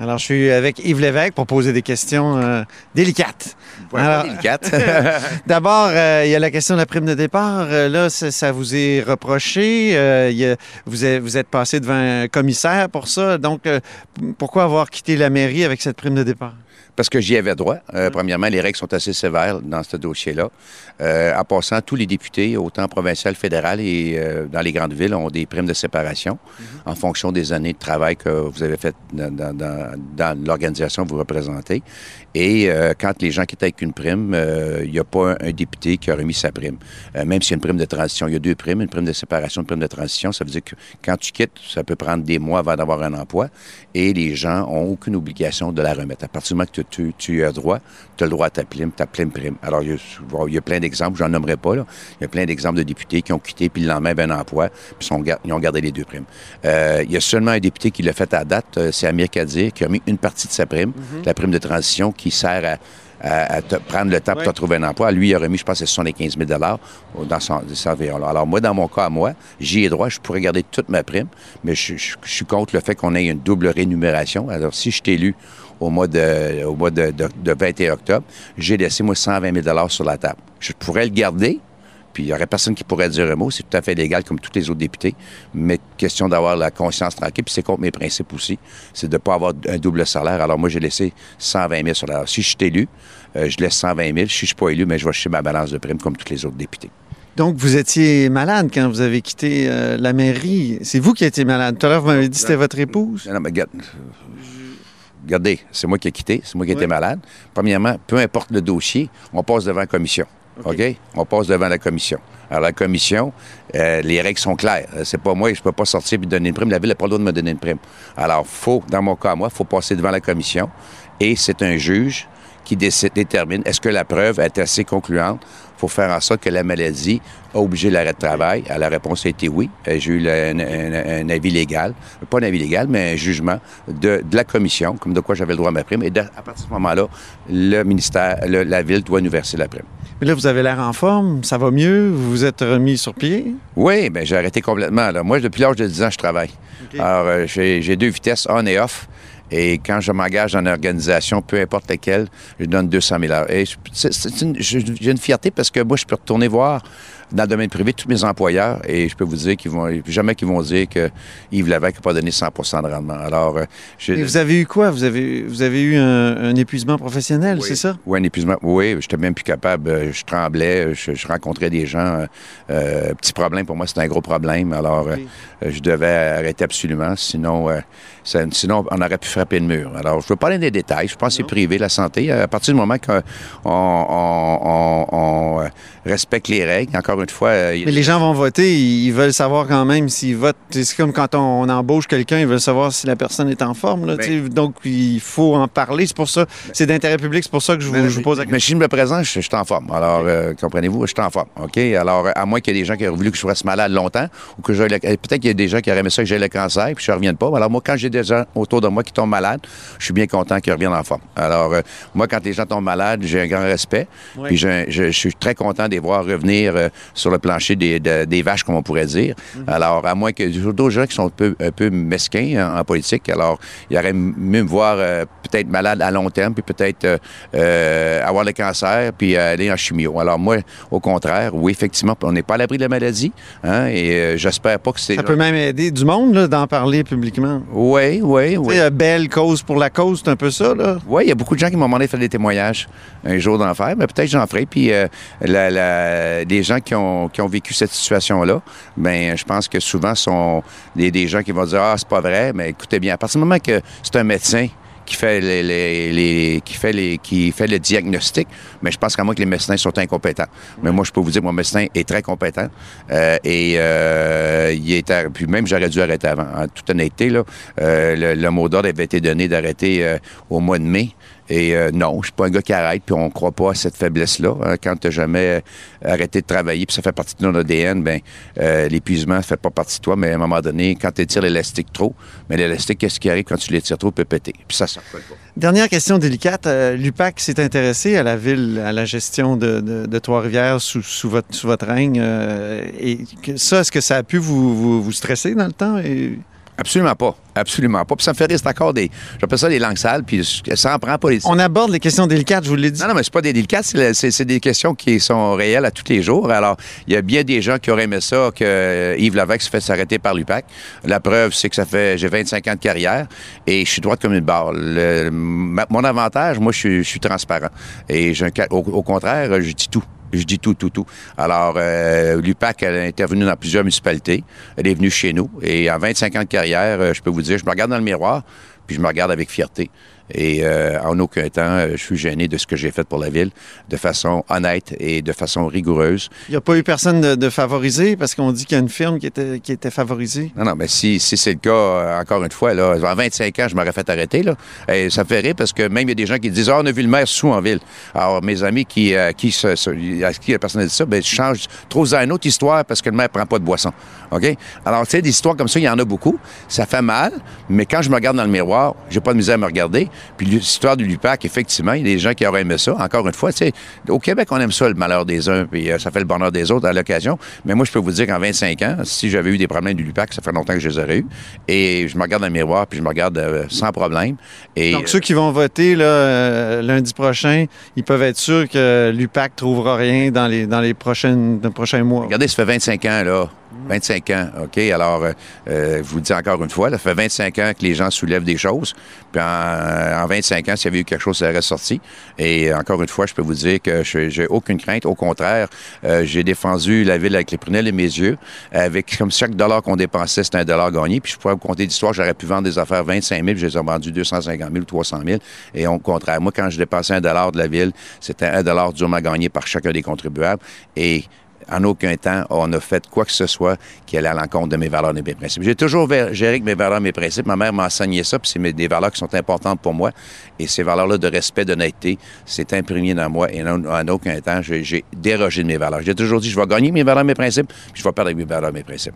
Alors, je suis avec Yves Lévesque pour poser des questions euh, délicates. Ouais, Alors- pas délicate. D'abord, euh, il y a la question de la prime de départ. Euh, là, ça, ça vous est reproché. Euh, il y a- vous, êtes, vous êtes passé devant un commissaire pour ça. Donc, pourquoi avoir quitté la mairie avec cette prime de départ? Parce que j'y avais droit. Euh, Premièrement, les règles sont assez sévères dans ce dossier-là. Euh, en passant, tous les députés, autant provincial, fédéral et euh, dans les grandes villes, ont des primes de séparation en fonction des années de travail que vous avez faites dans, dans- dans- dans l'organisation que vous représentez. Et quand les gens quittent avec une prime, il n'y a pas un, un député qui a remis sa prime. Même s'il y a une prime de transition, il y a deux primes, une prime de séparation, une prime de transition. Ça veut dire que quand tu quittes, ça peut prendre des mois avant d'avoir un emploi et les gens ont aucune obligation de la remettre. À partir du moment que tu, tu- as droit, tu as le droit à ta prime, ta pleine prime. Alors, il y a, souvent- il y a plein d'exemples, j'en nommerai pas, là. Il y a plein d'exemples de députés qui ont quitté, puis le lendemain, avaient un emploi, puis sont ils ont gardé les deux primes. Euh, il y a seulement un député qui l'a fait à date, euh, c'est Amir Kadir, qui a mis une partie de sa prime, la prime de transition, qui sert à à, à te prendre le temps pour te trouver un emploi. Lui, il a remis, je pense, c'est 75 000 dans son, dans son environ-là. Alors, moi, dans mon cas, à moi, j'y ai droit, je pourrais garder toute ma prime, mais je, je- je suis contre le fait qu'on ait une double rémunération. Alors, si je t'ai élu au mois de, au mois de, de- de 21 octobre, j'ai laissé, moi, 120 000 sur la table. Je pourrais le garder, puis il n'y aurait personne qui pourrait dire un mot. C'est tout à fait légal comme tous les autres députés. Mais question d'avoir la conscience tranquille, puis c'est contre mes principes aussi, c'est de ne pas avoir un double salaire. Alors moi, j'ai laissé 120 000 sur la Si je suis élu, euh, je laisse 120 000. Si je ne suis pas élu, mais je vais chercher ma balance de prime comme tous les autres députés. Donc, vous étiez malade quand vous avez quitté euh, la mairie. C'est vous qui étiez malade. Tout à l'heure, vous m'avez dit que c'était votre épouse. Non, non, mais regarde, regardez, c'est moi qui ai quitté, c'est moi qui ai été malade. Premièrement, peu importe le dossier, on passe devant la commission. OK? On passe devant la commission. Alors, la commission, euh, les règles sont claires. Euh, C'est pas moi, je peux pas sortir et donner une prime. La ville n'a pas le droit de me donner une prime. Alors, faut, dans mon cas, moi, faut passer devant la commission et c'est un juge qui décide, détermine est-ce que la preuve est assez concluante pour faire en sorte que la maladie a obligé l'arrêt de travail. La réponse a été oui. Euh, J'ai eu un, avis légal, pas un avis légal, mais un jugement de, la commission, comme de quoi j'avais le droit à ma prime. Et à partir de ce moment-là, le ministère, le- la ville doit nous verser la prime. Mais là, vous avez l'air en forme. Ça va mieux. Vous vous êtes remis sur pied? Oui, bien, j'ai arrêté complètement. Là. Moi, depuis l'âge de 10 ans, je travaille. Alors, euh, j'ai deux vitesses, on et off. Et quand je m'engage dans une organisation, peu importe laquelle, je donne 200 000 heures. Et j'ai une fierté parce que moi, je peux retourner voir dans le domaine privé tous mes employeurs et je peux vous dire qu'ils vont jamais qu'ils vont dire que Yves Lévesque n'a pas donné 100% de rendement. Alors, euh, j'ai- Et vous avez eu quoi? Vous avez, vous avez eu un, un épuisement professionnel, Oui. c'est ça? Oui, un épuisement. Oui, j'étais même plus capable. Euh, Je tremblais, je, je rencontrais des gens. euh, petit problème pour moi, c'était un gros problème. Alors, euh, je devais arrêter absolument. Sinon, euh, ça- sinon, on aurait pu frapper le mur. Alors, je veux pas aller dans les détails. Je pense que c'est privé, la santé. À partir du moment qu'on on, on- on, respecte les règles, encore une fois, euh, Mais les gens vont voter, ils veulent savoir quand même s'ils votent. C'est comme quand on, on embauche quelqu'un, ils veulent savoir si la personne est en forme. là, Ben-. Donc, il faut en parler. C'est pour ça, c'est d'intérêt public, c'est pour ça que je vous, Mais- je vous pose la Mais question. si je me présente, je, je suis en forme. Alors, euh, comprenez-vous, je suis en forme. OK? Alors, à moins qu'il y ait des gens qui auraient voulu que je reste malade longtemps ou que j'aille le- Peut-être qu'il y a des gens qui auraient aimé ça que j'ai le cancer puis je ne revienne pas. Alors, moi, quand j'ai des gens autour de moi qui tombent malades, je suis bien content qu'ils reviennent en forme. Alors, euh, moi, quand les gens tombent malades, j'ai un grand respect. Oui. Puis, je, je- je suis très content de les voir revenir euh, sur le plancher des, de- des vaches, comme on pourrait dire. Alors, à moins que d'autres gens qui sont un peu, un peu mesquins en, en politique, alors, il aurait mieux me voir euh, peut-être malade à long terme, puis peut-être euh, euh, avoir le cancer, puis aller en chimio. Alors, moi, au contraire, oui, effectivement, on n'est pas à l'abri de la maladie, hein, et j'espère pas que c'est... Ça peut même aider du monde là, d'en parler publiquement. Oui, oui, Tu oui. sais, euh, belle cause pour la cause, c'est un peu ça, là. Oui, il y a beaucoup de gens qui m'ont demandé de faire des témoignages un jour d'en faire, mais peut-être j'en ferai. Puis la- la- des gens qui ont, qui ont vécu cette situation-là, ben je pense que souvent sont des, des gens qui vont dire Ah, c'est pas vrai, mais écoutez bien, à partir du moment que c'est un médecin qui fait les, qui fait les qui fait le diagnostic, mais je pense qu'à moi que les médecins sont incompétents. Mais moi, je peux vous dire, mon médecin est très compétent euh, et euh, il est puis même j'aurais dû arrêter avant. En toute honnêteté, là, euh, le, mot d'ordre avait été donné d'arrêter au mois de mai. Et euh, non, je suis pas un gars qui arrête, puis on croit pas à cette faiblesse-là. hein. Quand tu jamais euh, arrêté de travailler, puis ça fait partie de notre ADN, ben euh, l'épuisement fait pas partie de toi, mais à un moment donné, quand tu étires l'élastique trop, mais l'élastique, qu'est-ce qui arrive quand tu l'étires trop, peut péter. Puis ça, ça. Dernière question délicate. Euh, L'UPAC s'est intéressé à la ville, à la gestion de, de- de Trois-Rivières sous, sous votre, sous votre règne. et ça, est-ce que ça a pu vous, vous, stresser dans le temps? Absolument pas. Absolument pas. Puis ça me fait rire, c'est encore des. J'appelle ça des langues sales, puis ça en prend pas les. On aborde les questions délicates, je vous l'ai dit. Non, non, mais c'est pas des délicates, c'est des questions qui sont réelles à tous les jours. Alors, il y a bien des gens qui auraient aimé ça que Yves Lavec se fait s'arrêter par l'UPAC. La preuve, c'est que ça fait. J'ai 25 ans de carrière et je suis droite comme une barre. mon avantage, moi, je suis, transparent. Et au, au contraire, je dis tout. Je dis tout, tout, tout. Alors, euh, l'UPAC, elle a intervenu dans plusieurs municipalités. Elle est venue chez nous. Et en 25 ans de carrière, euh, je peux vous dire, je me regarde dans le miroir, puis je me regarde avec fierté. Et euh, en aucun temps, euh, je suis gêné de ce que j'ai fait pour la ville, de façon honnête et de façon rigoureuse. Il n'y a pas eu personne de, favorisé parce qu'on dit qu'il y a une firme qui était, qui était favorisée? Non, non, mais si, si c'est le cas, euh, encore une fois, là, en 25 ans, je m'aurais fait arrêter. Là. Et ça me fait rire parce que même il y a des gens qui disent Ah, on a vu le maire sous en ville. Alors, mes amis qui, qui, se, à qui la personne a dit ça, bien, je change, trouve une autre histoire parce que le maire ne prend pas de boisson. OK? Alors, tu sais, des histoires comme ça, il y en a beaucoup. Ça fait mal, mais quand je me regarde dans le miroir, j'ai pas de misère à me regarder. Puis l'histoire du LUPAC, effectivement, il y a des gens qui auraient aimé ça. Encore une fois, au Québec, on aime ça, le malheur des uns, puis euh, ça fait le bonheur des autres à l'occasion. Mais moi, je peux vous dire qu'en 25 ans, si j'avais eu des problèmes du LUPAC, ça fait longtemps que je les aurais eus. Et je me regarde dans le miroir, puis je me regarde euh, sans problème. Et, Donc, ceux qui vont voter là, euh, lundi prochain, ils peuvent être sûrs que l'UPAC trouvera rien dans les, dans les, prochaines, dans les prochains mois. Regardez, ça fait 25 ans, là. 25 ans, OK? Alors, euh, euh, je vous dis encore une fois, ça fait 25 ans que les gens soulèvent des choses. Puis en, 25 ans, s'il y avait eu quelque chose, ça aurait sorti. Et encore une fois, je peux vous dire que j'ai aucune crainte. Au contraire, euh, j'ai défendu la ville avec les prunelles et mes yeux. Avec comme chaque dollar qu'on dépensait, c'était un dollar gagné. Puis je pourrais vous compter d'histoire, j'aurais pu vendre des affaires 25 000, je les ai vendues 250 000 ou 300 000. Et au contraire, moi, quand je dépensais un dollar de la ville, c'était un dollar durement gagné par chacun des contribuables. Et en aucun temps, on a fait quoi que ce soit qui allait à l'encontre de mes valeurs et de mes principes. J'ai toujours géré mes valeurs et mes principes. Ma mère m'a enseigné ça, puis c'est des valeurs qui sont importantes pour moi. Et ces valeurs-là de respect, d'honnêteté, c'est imprégné dans moi. Et en, aucun temps, j'ai dérogé de mes valeurs. J'ai toujours dit, je vais gagner mes valeurs et mes principes, puis je vais perdre mes valeurs et mes principes.